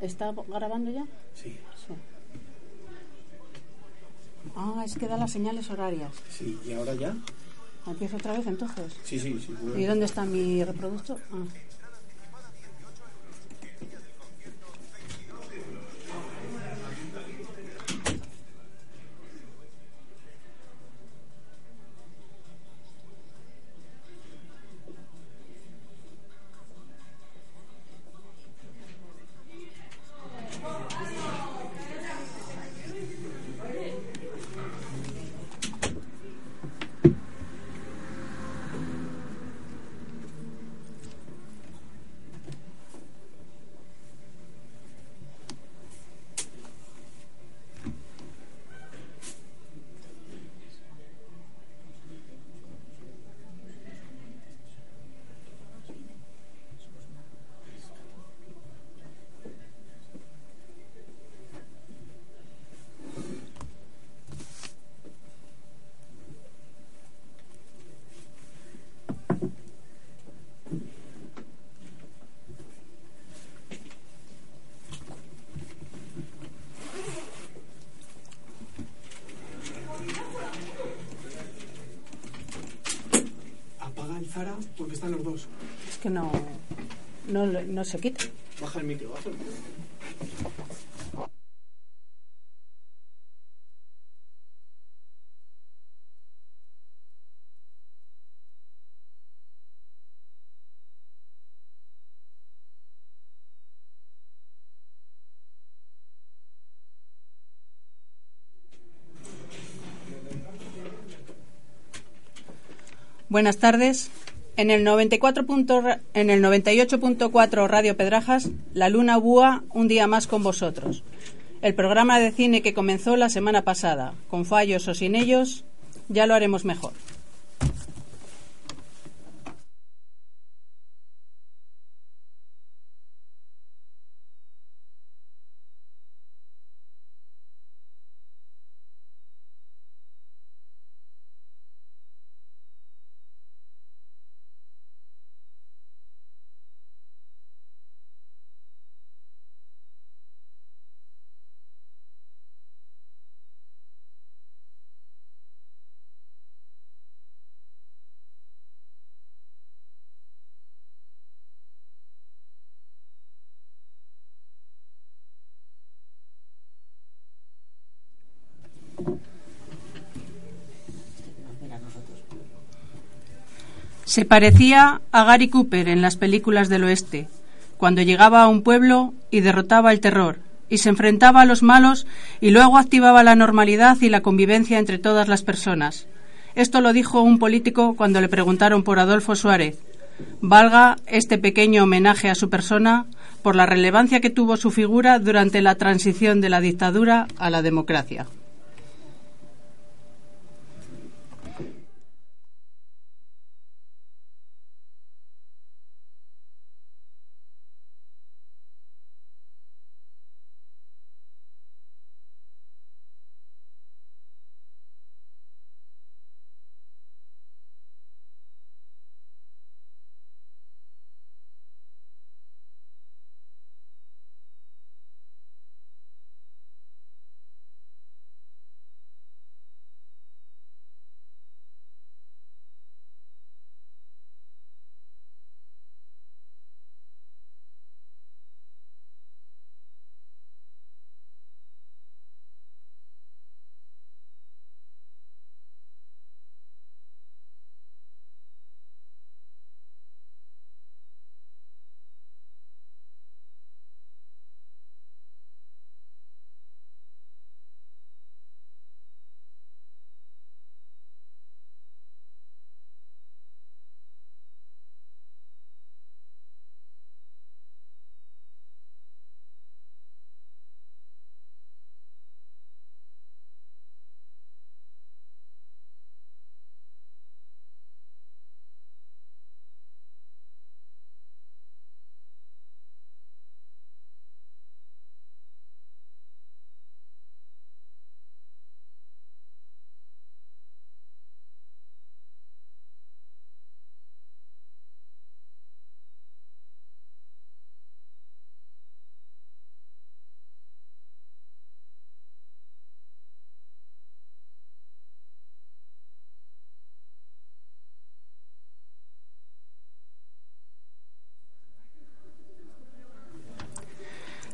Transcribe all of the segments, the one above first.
¿Está grabando ya? Sí. Ah, es que da las señales horarias. Sí, ¿y ahora ya? ¿Empiezo otra vez entonces? Sí, sí, sí. ¿Y dónde está mi reproductor? Ah. No, no se quita. Baja el micro, baja el micro. Buenas tardes. En el 94 punto- en el 98.4 Radio Pedrajas, La Luna Búa, un día más con vosotros. El programa de cine que comenzó la semana pasada, con fallos o sin ellos, ya lo haremos mejor. Se parecía a Gary Cooper en las películas del oeste, cuando llegaba a un pueblo y derrotaba el terror, y se enfrentaba a los malos y luego activaba la normalidad y la convivencia entre todas las personas. Esto lo dijo un político cuando le preguntaron por Adolfo Suárez. Valga este pequeño homenaje a su persona por la relevancia que tuvo su figura durante la transición de la dictadura a la democracia.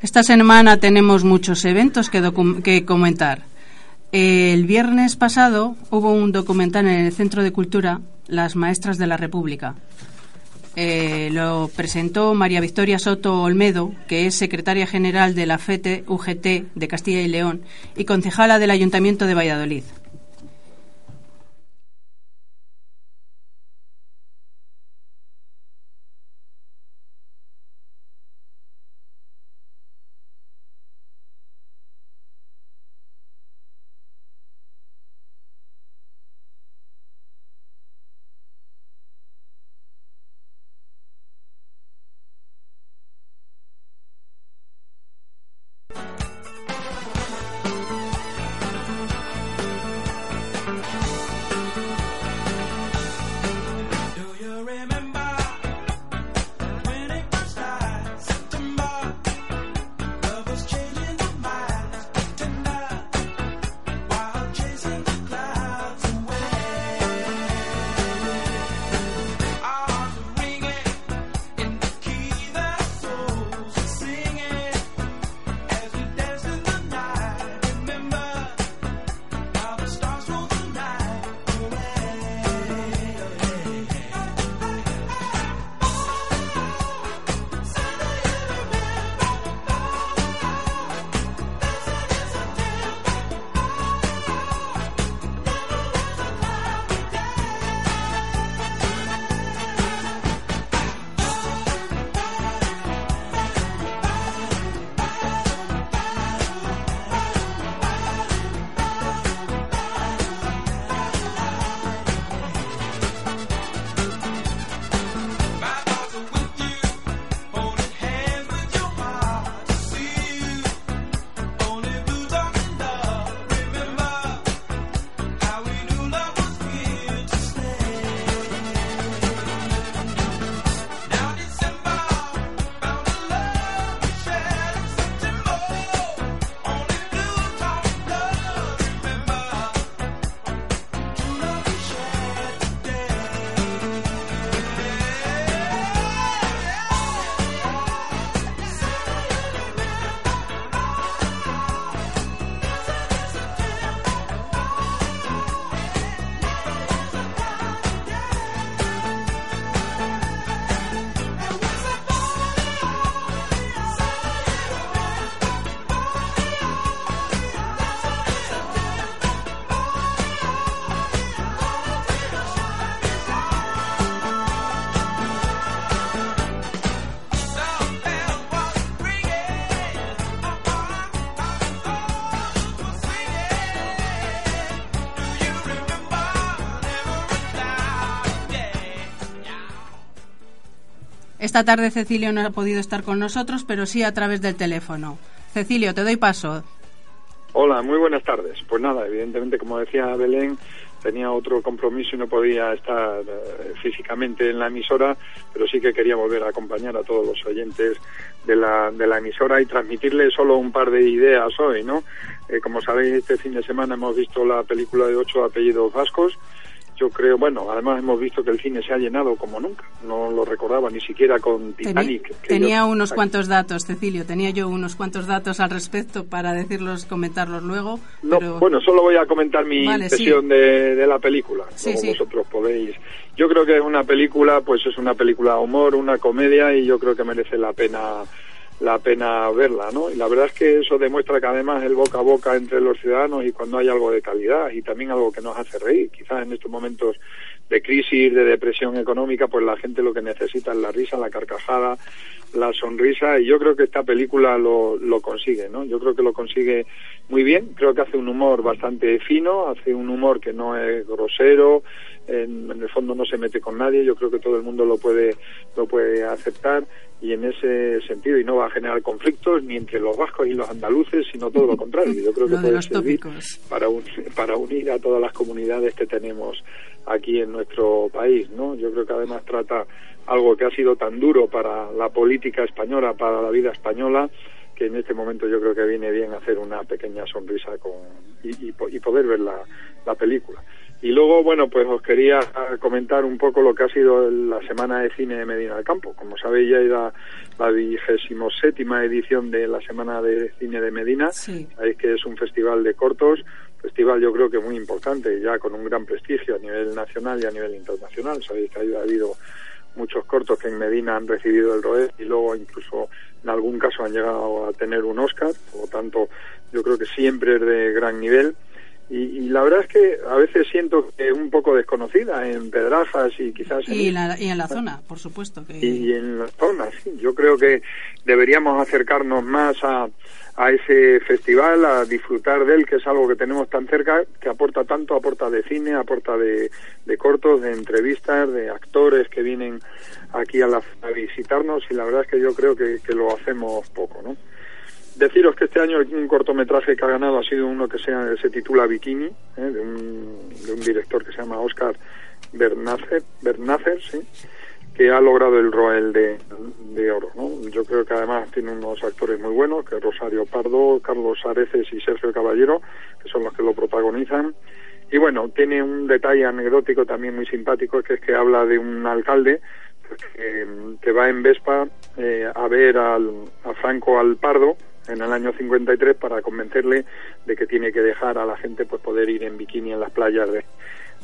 Esta semana tenemos muchos eventos que, comentar. El viernes pasado hubo un documental en el Centro de Cultura, Las Maestras de la República. Eh, lo presentó María Victoria Soto Olmedo, que es secretaria general de la FETE UGT de Castilla y León y concejala del Ayuntamiento de Valladolid. Esta tarde Cecilio no ha podido estar con nosotros, pero sí a través del teléfono. Cecilio, te doy paso. Hola, muy buenas tardes. Pues nada, evidentemente, como decía Belén, tenía otro compromiso y no podía estar eh, físicamente en la emisora, pero sí que quería volver a acompañar a todos los oyentes de la, de la emisora y transmitirles solo un par de ideas hoy, ¿no? Eh, como sabéis, este fin de semana hemos visto la película de ocho apellidos vascos yo creo, bueno, además hemos visto que el cine se ha llenado como nunca. No lo recordaba ni siquiera con Titanic. Tenía, unos cuantos datos, Cecilio, tenía yo unos cuantos datos al respecto para decirlos, comentarlos luego. Bueno, solo voy a comentar mi impresión de, la película. como vosotros podéis. Yo creo que es una película, pues es una película de humor, una comedia y yo creo que merece la pena la pena verla, ¿no? Y la verdad es que eso demuestra que además el boca a boca entre los ciudadanos y cuando hay algo de calidad y también algo que nos hace reír, quizás en estos momentos de crisis, de depresión económica, pues la gente lo que necesita es la risa, la carcajada, la sonrisa y yo creo que esta película lo, lo consigue, ¿no? Yo creo que lo consigue muy bien, creo que hace un humor bastante fino, hace un humor que no es grosero, en, en el fondo no se mete con nadie, yo creo que todo el mundo lo puede, lo puede aceptar y en ese sentido y no va a generar conflictos ni entre los vascos y los andaluces sino todo lo contrario. Yo creo que puede servir para para unir a todas las comunidades que tenemos aquí en nuestro país no yo creo que además trata algo que ha sido tan duro para la política española para la vida española que en este momento yo creo que viene bien hacer una pequeña sonrisa con y, y, poder ver la, la película Y luego, bueno, pues os quería comentar un poco lo que ha sido la Semana de Cine de Medina del Campo. Como sabéis, ya era la vigésimo séptima edición de la Semana de Cine de Medina. Sabéis que es un festival de cortos, festival yo creo que muy importante, ya con un gran prestigio a nivel nacional y a nivel internacional. Sabéis que ha habido muchos cortos que en Medina han recibido el ROE y luego incluso en algún caso han llegado a tener un Oscar. Por lo tanto, yo creo que siempre es de gran nivel y, la verdad es que a veces siento que es un poco desconocida en Pedrajas y quizás y, en, la, y en la zona por supuesto que... y, en la zona sí. Yo creo que deberíamos acercarnos más a, a ese festival a disfrutar de él que es algo que tenemos tan cerca que aporta tanto aporta de cine aporta de, de cortos de entrevistas de actores que vienen aquí a, la, a visitarnos y la verdad es que yo creo que, que lo hacemos poco no Deciros que este año un cortometraje que ha ganado ha sido uno que se, se titula Bikini, ¿eh? de, un, de, un, director que se llama Oscar Bernácer, Bernácer sí, que ha logrado el Roel de, de Oro. ¿no? Yo creo que además tiene unos actores muy buenos, que Rosario Pardo, Carlos Areces y Sergio Caballero, que son los que lo protagonizan. Y bueno, tiene un detalle anecdótico también muy simpático, que es que habla de un alcalde pues, que, que va en Vespa eh, a ver al, a Franco Alpardo, en el año 53 para convencerle de que tiene que dejar a la gente pues poder ir en bikini en las playas de,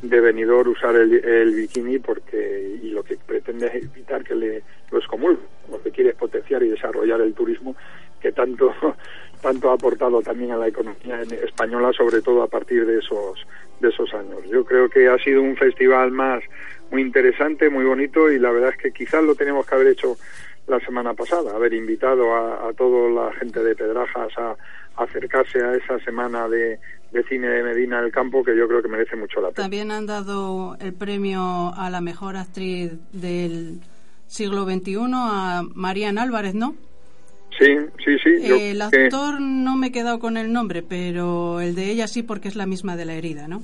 de Benidorm, usar el, bikini porque y lo que pretende es evitar que le lo excomulgue, lo que quiere potenciar y desarrollar el turismo que tanto tanto ha aportado también a la economía española, sobre todo a partir de esos de esos años. Yo creo que ha sido un festival más muy interesante, muy bonito y la verdad es que quizás lo tenemos que haber hecho la semana pasada, haber invitado a, toda la gente de Pedrajas a, acercarse a esa semana de, cine de Medina del Campo que yo creo que merece mucho la pena. También han dado el premio a la mejor actriz del siglo XXI a Marian Álvarez, ¿no? Sí, sí, sí. el actor no me he quedado con el nombre, pero el de ella sí porque es la misma de la herida, ¿no?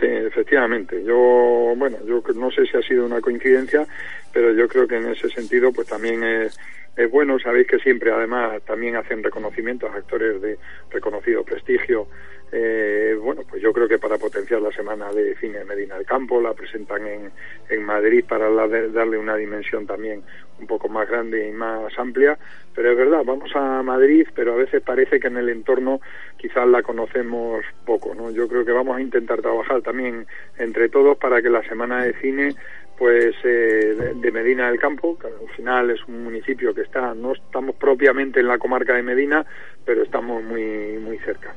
Sí, efectivamente. Yo, bueno, yo no sé si ha sido una coincidencia, pero yo creo que en ese sentido, pues también es, es bueno. Sabéis que siempre, además, también hacen reconocimientos a actores de reconocido prestigio. Eh, bueno, pues yo creo que para potenciar la semana de cine de Medina del Campo, la presentan en, en Madrid para darle una dimensión también un poco más grande y más amplia. Pero es verdad, vamos a Madrid, pero a veces parece que en el entorno quizás la conocemos poco, ¿no? Yo creo que vamos a intentar trabajar también entre todos para que la semana de cine pues eh, de Medina del Campo, que al final es un municipio que está, no estamos propiamente en la comarca de Medina, pero estamos muy, muy cerca.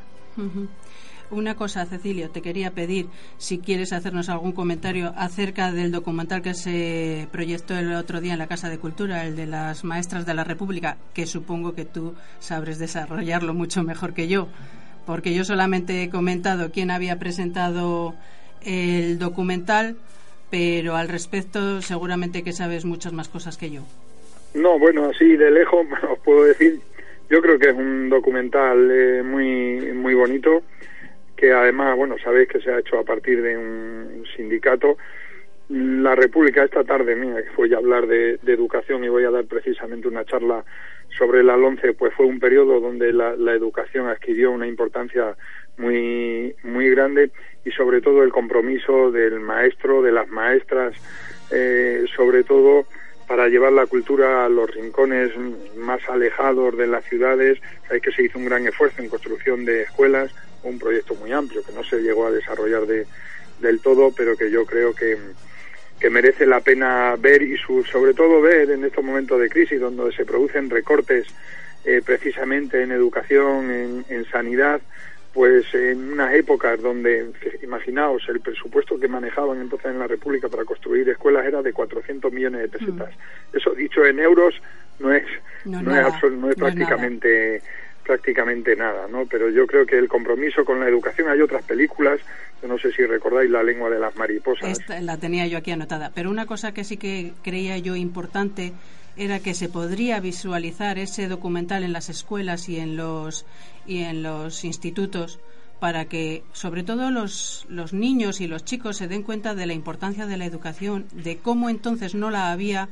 Una cosa, Cecilio, te quería pedir si quieres hacernos algún comentario acerca del documental que se proyectó el otro día en la Casa de Cultura, el de las Maestras de la República, que supongo que tú sabres desarrollarlo mucho mejor que yo, porque yo solamente he comentado quién había presentado el documental pero al respecto seguramente que sabes muchas más cosas que yo. No, bueno, así de lejos os puedo decir, yo creo que es un documental eh, muy muy bonito que además, bueno, sabéis que se ha hecho a partir de un sindicato. La República esta tarde, mía, que voy a hablar de, educación y voy a dar precisamente una charla sobre el 11, pues fue un periodo donde la, la educación adquirió una importancia muy muy grande y sobre todo el compromiso del maestro, de las maestras, eh, sobre todo para llevar la cultura a los rincones más alejados de las ciudades. Hay que se hizo un gran esfuerzo en construcción de escuelas, un proyecto muy amplio que no se llegó a desarrollar de, del todo, pero que yo creo que, que merece la pena ver y sobre todo ver en estos momentos de crisis donde se producen recortes eh, precisamente en educación, en, en sanidad, pues en unas épocas donde, imaginaos, el presupuesto que manejaban entonces en la República para construir escuelas era de 400 millones de pesetas. Mm. Eso dicho en euros no es, no, es, no es prácticamente prácticamente nada, ¿no? Pero yo creo que el compromiso con la educación, hay otras películas, no sé si recordáis La lengua de las mariposas. la tenía yo aquí anotada, pero una cosa que sí que creía yo importante era que se podría visualizar ese documental en las escuelas y en los y en los institutos para que sobre todo los, los niños y los chicos se den cuenta de la importancia de la educación, de cómo entonces no la había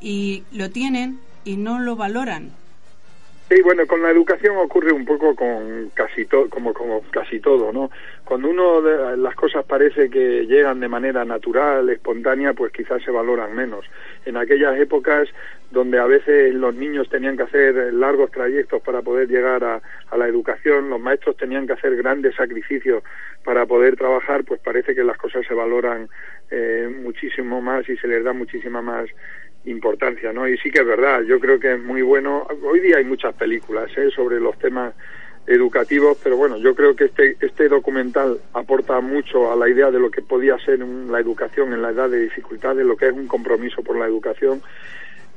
y lo tienen y no lo valoran. Sí, bueno, con la educación ocurre un poco con casi todo, como, casi todo, ¿no? Cuando uno de, las cosas parece que llegan de manera natural, espontánea, pues quizás se valoran menos. En aquellas épocas donde a veces los niños tenían que hacer largos trayectos para poder llegar a, a la educación, los maestros tenían que hacer grandes sacrificios para poder trabajar, pues parece que las cosas se valoran eh, muchísimo más y se les da muchísima más importancia, ¿no? Y sí que es verdad, yo creo que es muy bueno. Hoy día hay muchas películas ¿eh? sobre los temas educativos, pero bueno, yo creo que este, este documental aporta mucho a la idea de lo que podía ser la educación en la edad de dificultades, lo que es un compromiso por la educación.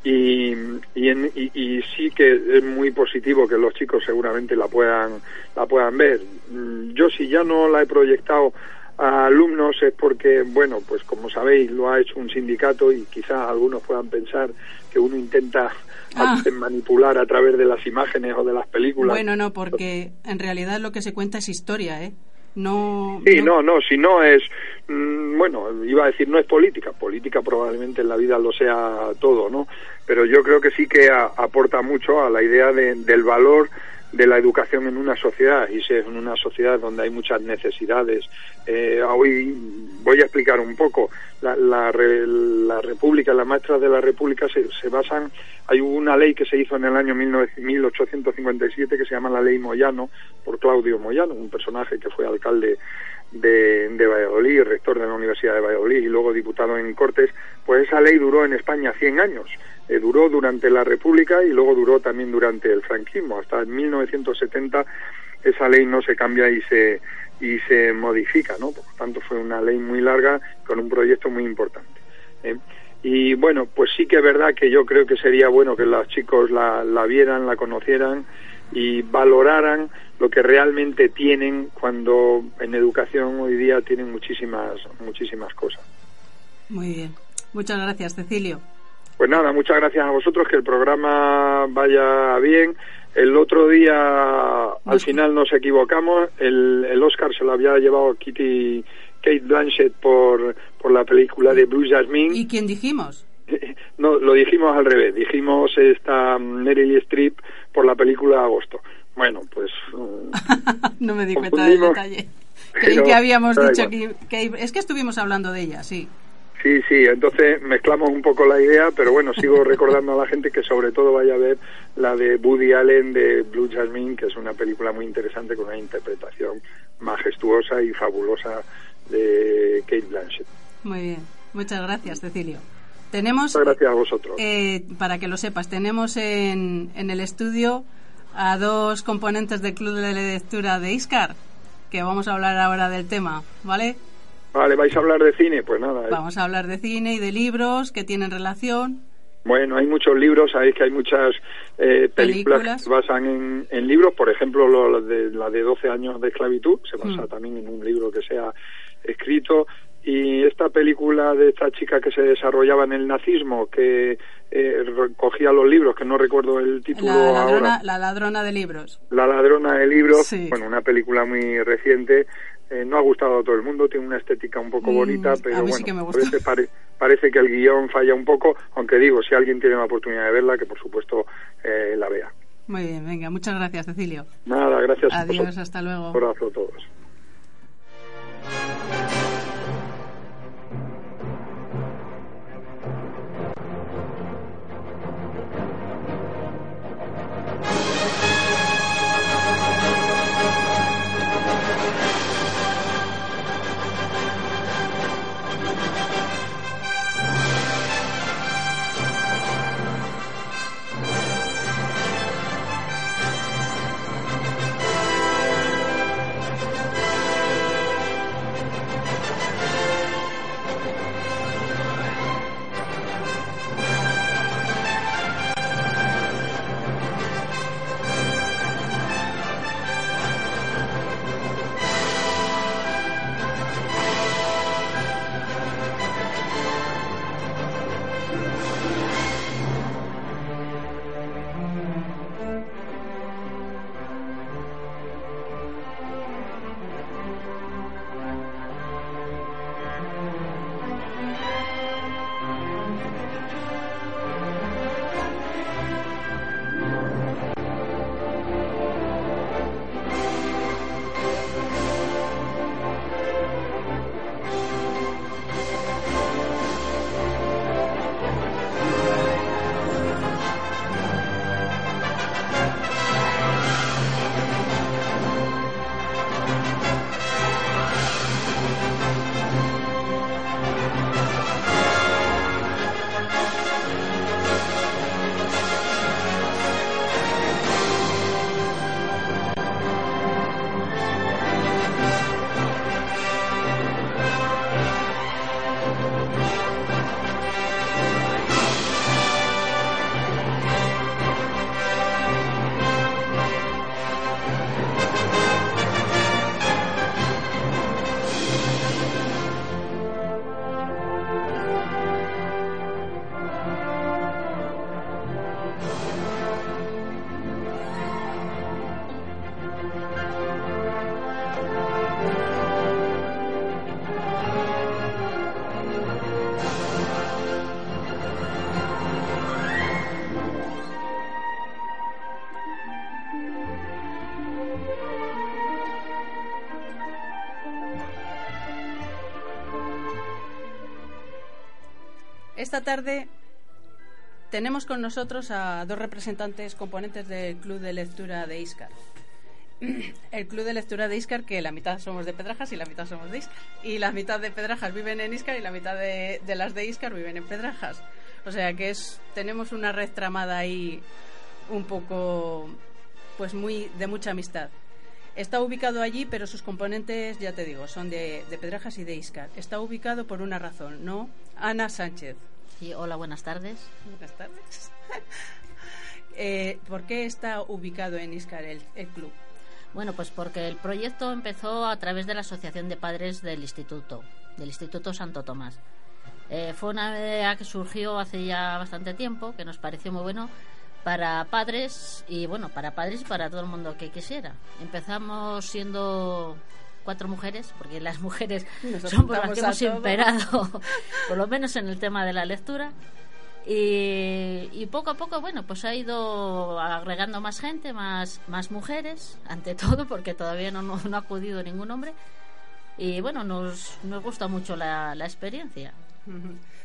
Y, y, y, sí que es muy positivo que los chicos seguramente la puedan la puedan ver. Yo si ya no la he proyectado a alumnos es porque, bueno, pues como sabéis, lo ha hecho un sindicato y quizás algunos puedan pensar que uno intenta ah. manipular a través de las imágenes o de las películas. Bueno, no, porque en realidad lo que se cuenta es historia, ¿eh? No, sí, no, no, si no es, mm, bueno, iba a decir no es política, política probablemente en la vida lo sea todo, ¿no? Pero yo creo que sí que aporta mucho a la idea del valor de la educación en una sociedad y si es en una sociedad donde hay muchas necesidades. Eh, hoy voy a explicar un poco. La, la, la República, las maestras de la República se, se, basan. Hay una ley que se hizo en el año 1857 que se llama la Ley Moyano por Claudio Moyano, un personaje que fue alcalde de, de Valladolid, rector de la Universidad de Valladolid y luego diputado en Cortes. Pues esa ley duró en España 100 años eh, duró durante la República y luego duró también durante el franquismo. Hasta 1970 esa ley no se cambia y se, y se modifica, ¿no? Por lo tanto, fue una ley muy larga con un proyecto muy importante. ¿eh? Y bueno, pues sí que es verdad que yo creo que sería bueno que los chicos la, la vieran, la conocieran y valoraran lo que realmente tienen cuando en educación hoy día tienen muchísimas muchísimas cosas. Muy bien. Muchas gracias, Cecilio. Pues nada, muchas gracias a vosotros, que el programa vaya bien. El otro día, al final nos equivocamos, el, el Oscar se lo había llevado Kitty Kate Blanchett por, por la película de Blue Jasmine. ¿Y quién dijimos? No, lo dijimos al revés, dijimos esta Meryl Streep por la película Agosto. Bueno, pues... no me di cuenta del detalle. Creí que habíamos dicho que, que... Es que estuvimos hablando de ella, sí. Sí, sí, entonces mezclamos un poco la idea, pero bueno, sigo recordando a la gente que sobre todo vaya a ver la de Woody Allen de Blue Jasmine, que es una película muy interesante con una interpretación majestuosa y fabulosa de Kate Blanchett. Muy bien, muchas gracias, Cecilio. Tenemos, muchas gracias a vosotros. Eh, para que lo sepas, tenemos en, en el estudio a dos componentes del Club de Lectura de Iscar, que vamos a hablar ahora del tema, ¿vale? Vale, vais a hablar de cine, pues nada. ¿eh? Vamos a hablar de cine y de libros que tienen relación. Bueno, hay muchos libros, sabéis que hay muchas eh, películas, que se basan en, libros, por ejemplo, lo, de, la de 12 años de esclavitud, se basa mm. también en un libro que se ha escrito. Y esta película de esta chica que se desarrollaba en el nazismo, que eh, recogía los libros, que no recuerdo el título la ladrona, ahora. La ladrona de libros. La ladrona de libros, bueno, una película muy reciente eh, no ha gustado a todo el mundo, tiene una estética un poco mm, bonita, pero bueno, parece, que el guion falla un poco, aunque digo, si alguien tiene la oportunidad de verla, que por supuesto eh, la vea. Muy bien, venga, muchas gracias, Cecilio. Nada, gracias. Adiós, hasta luego. Un abrazo a todos. Esta tarde tenemos con nosotros a dos representantes componentes del Club de Lectura de Iscar. El Club de Lectura de Iscar, que la mitad somos de Pedrajas y la mitad somos de Iscar. Y la mitad de Pedrajas viven en Iscar y la mitad de, las de Iscar viven en Pedrajas. O sea que es tenemos una red tramada ahí un poco, pues muy de mucha amistad. Está ubicado allí, pero sus componentes, ya te digo, son de, de Pedrajas y de Iscar. Está ubicado por una razón, ¿no? Ana Sánchez. Sí, hola, buenas tardes. Buenas tardes. Eh, ¿Por qué está ubicado en Iscar el, club? Bueno, pues porque el proyecto empezó a través de la Asociación de Padres del Instituto, del Instituto Santo Tomás. Eh, fue una idea que surgió hace ya bastante tiempo, que nos pareció muy bueno para padres y bueno, para padres y para todo el mundo que quisiera. Empezamos siendo cuatro mujeres, porque las mujeres son las que hemos imperado, por lo menos en el tema de la lectura. Y, poco a poco, bueno, pues ha ido agregando más gente, más, más mujeres, ante todo, porque todavía no, no, ha acudido ningún hombre. Y bueno, nos, nos gusta mucho la, la experiencia.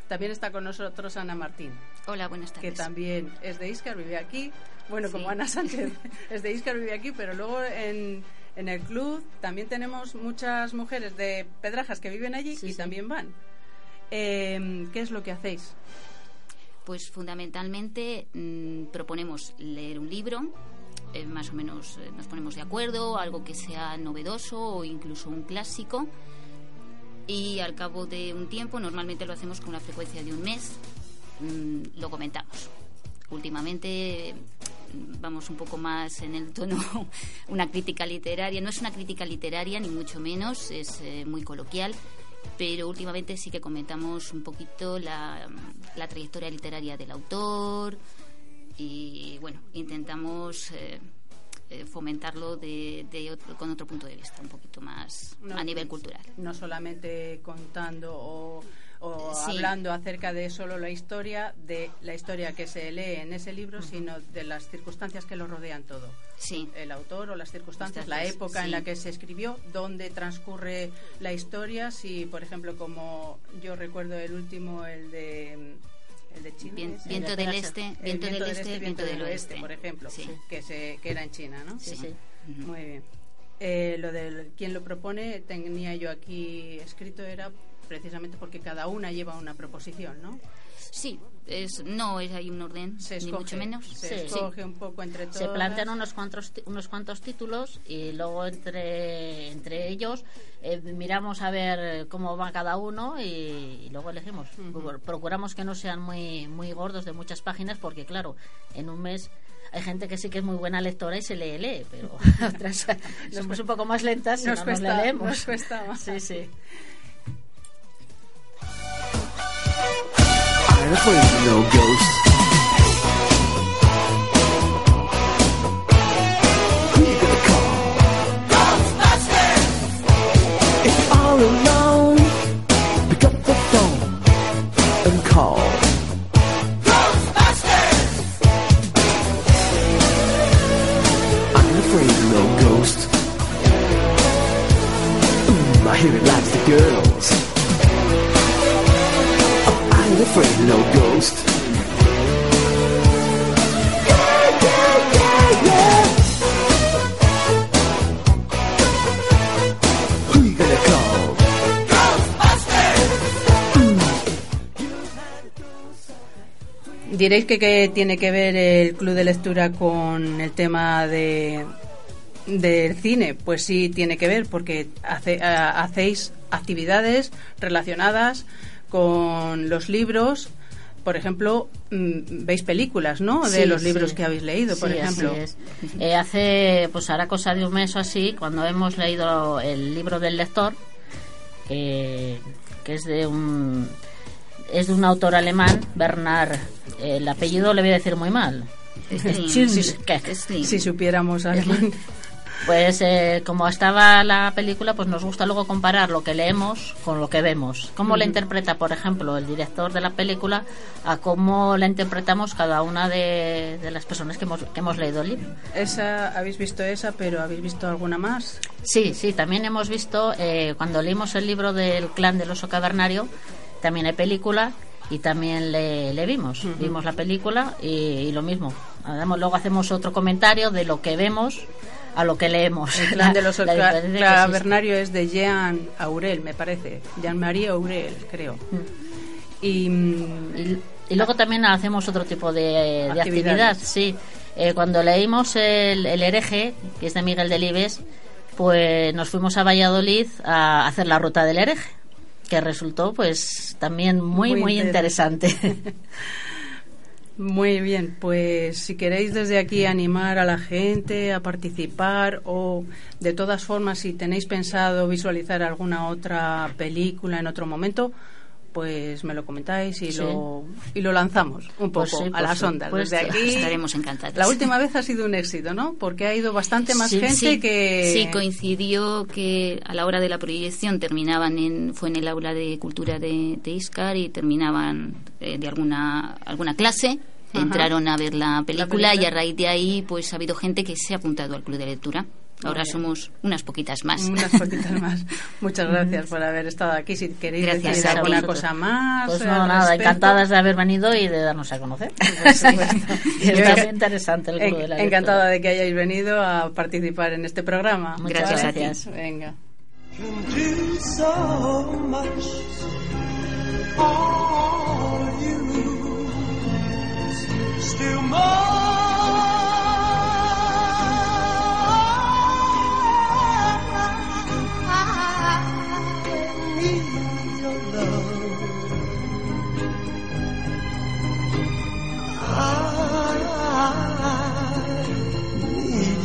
También está con nosotros Ana Martín. Hola, buenas tardes. Que también es de Iscar, vive aquí. Bueno, como Ana Sánchez es de Iscar, vive aquí, pero luego en, en el club también tenemos muchas mujeres de Pedrajas que viven allí y también van. Em, ¿Qué es lo que hacéis? Pues fundamentalmente mm, proponemos leer un libro, eh, más o menos eh, nos ponemos de acuerdo, algo que sea novedoso o incluso un clásico. Y al cabo de un tiempo, normalmente lo hacemos con una frecuencia de un mes, mm, lo comentamos. Últimamente vamos un poco más en el tono, una crítica literaria. No es una crítica literaria, ni mucho menos, es eh, muy coloquial, pero últimamente sí que comentamos un poquito la, la trayectoria literaria del autor y, bueno, intentamos. Eh, eh, fomentarlo de, con otro punto de vista, un poquito más a nivel cultural. No solamente contando o o hablando acerca de solo la historia, de la historia que se lee en ese libro, sino de las circunstancias que lo rodean todo. Sí. El autor o las circunstancias, la época en la que se escribió, dónde transcurre la historia, si, por ejemplo, como yo recuerdo el último, el de el de China. viento, del este, viento, del este, viento del oeste, por ejemplo, que, se, que era en China, ¿no? Sí, sí. Muy bien. Eh, lo del quien lo propone tenía yo aquí escrito era precisamente porque cada una lleva una proposición, ¿no? Sí, es, no es hay un orden, ni mucho menos. Se escoge un poco entre todos. Se plantean unos cuantos, unos cuantos títulos y luego entre, entre ellos eh, miramos a ver cómo va cada uno y, luego elegimos. Procuramos que no sean muy, muy gordos de muchas páginas porque, claro, en un mes hay gente que sí que es muy buena lectora y se lee, lee, pero otras somos un poco más lentas y nos no nos leemos. Nos cuesta más. Sí, sí. I'm afraid of no ghosts. Who you gonna call? If you're all alone, pick up the phone and call. I'm afraid of no ghosts. I hear likes the girls. Oh, Diréis que, que tiene que ver el club de lectura con el tema de del cine, pues sí tiene que ver porque hace, hacéis actividades relacionadas con los libros, por ejemplo, mm, veis películas, ¿no? De los libros que habéis leído, por ejemplo. Eh, hace, pues ahora cosa de un mes o así, cuando hemos leído el libro del lector, que es de un es de un autor alemán, Bernard. El apellido le voy a decir muy mal. si supiéramos alemán. Pues eh, como estaba la película, pues nos gusta luego comparar lo que leemos con lo que vemos. Cómo la interpreta, por ejemplo, el director de la película a cómo la interpretamos cada una de, las personas que hemos, que hemos leído el libro. Esa, habéis visto esa, pero ¿habéis visto alguna más? Sí, sí, también hemos visto, eh, cuando leímos el libro del clan del oso cavernario, también hay película y también le, vimos, vimos la película y, lo mismo. luego hacemos otro comentario de lo que vemos a lo que leemos. El plan de los Cavernario es de Jean Aurel, me parece. Jean-Marie Aurel, creo. Mm. Y, y, luego también hacemos otro tipo de, actividad, sí. Eh, cuando leímos el, el hereje, que es de Miguel Delibes, pues nos fuimos a Valladolid a hacer la ruta del hereje, que resultó pues también muy, muy, interesante. Muy bien, pues si queréis desde aquí animar a la gente a participar o de todas formas si tenéis pensado visualizar alguna otra película en otro momento, pues me lo comentáis y, lo, y lo lanzamos un pues poco a las ondas. Desde aquí estaremos encantados. La última vez ha sido un éxito, ¿no? Porque ha ido bastante más gente que... Sí, coincidió que a la hora de la proyección terminaban en... fue en el aula de cultura de, de Iscar y terminaban eh, de alguna, alguna clase entraron a ver la película, y a raíz de ahí pues ha habido gente que se ha apuntado al club de lectura. Ahora somos unas poquitas más. Unas poquitas más. Muchas gracias por haber estado aquí. Si queréis gracias decir alguna cosa más. Pues no, nada, encantadas de haber venido y de darnos a conocer. es interesante el club de la Encantada de que hayáis venido a participar en este programa. Muchas gracias. Venga. still more.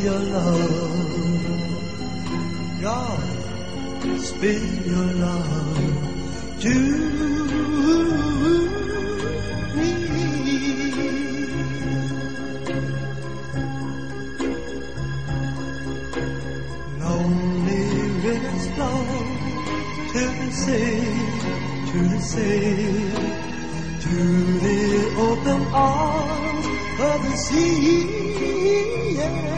Your love. God, spill your love to me. Lonely rivers flow to the sea, to the sea, to the open arms of the sea. Yeah.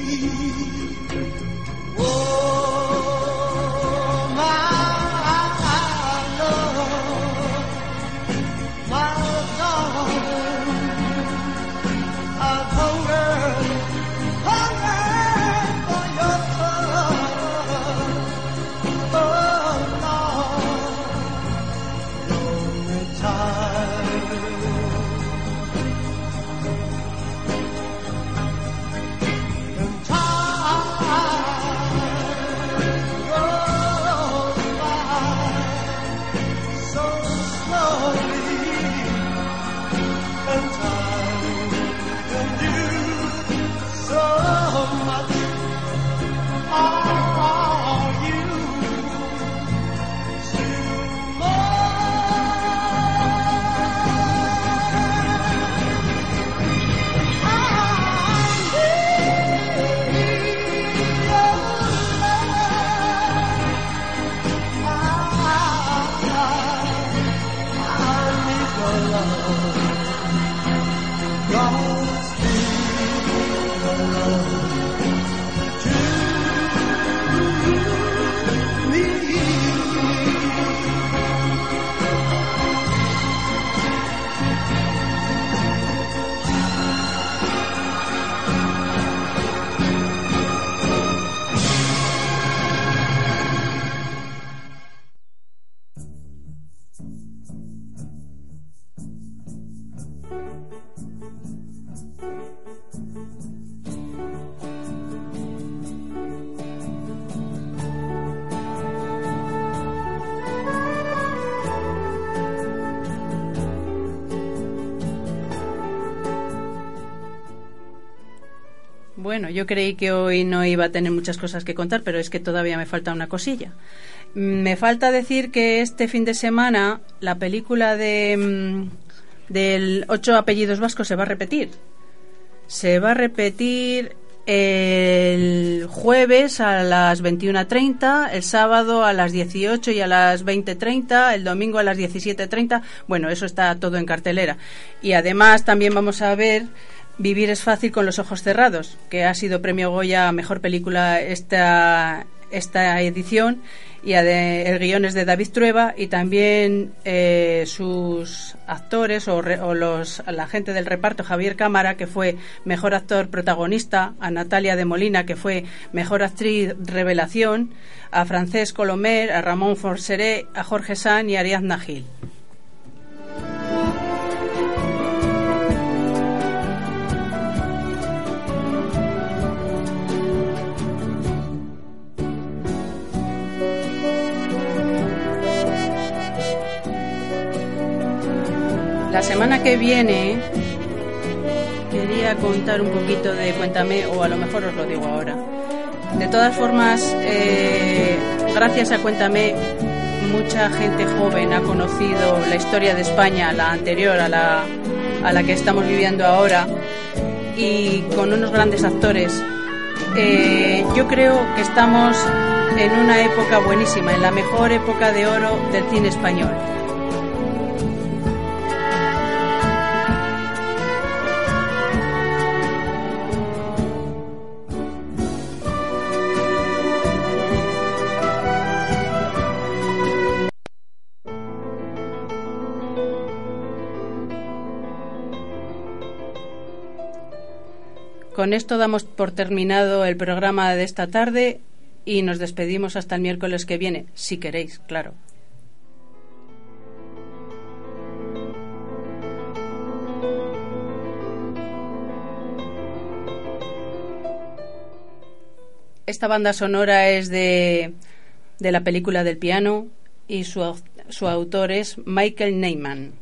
Yo creí que hoy no iba a tener muchas cosas que contar, pero es que todavía me falta una cosilla. Me falta decir que este fin de semana la película de mm, del ocho apellidos vascos se va a repetir. Se va a repetir el jueves a las 21.30, el sábado a las 18 y a las 20.30, el domingo a las 17.30. Bueno, eso está todo en cartelera. Y además también vamos a ver Vivir es fácil con los ojos cerrados, que ha sido premio Goya a mejor película esta, esta edición y el guion es de David Trueba y también eh, sus actores o, los, la gente del reparto Javier Cámara que fue mejor actor protagonista a Natalia de Molina que fue mejor actriz revelación a Francesc Colomer a Ramón Forseré a Jorge San y a Ariadna Gil La semana que viene quería contar un poquito de Cuéntame, o a lo mejor os lo digo ahora. De todas formas, eh, gracias a Cuéntame, mucha gente joven ha conocido la historia de España, la anterior a la, a la que estamos viviendo ahora, y con unos grandes actores. Eh, yo creo que estamos en una época buenísima, en la mejor época de oro del cine español. Con esto damos por terminado el programa de esta tarde y nos despedimos hasta el miércoles que viene, si queréis, claro. Esta banda sonora es de, de la película del piano y su, su autor es Michael Neyman.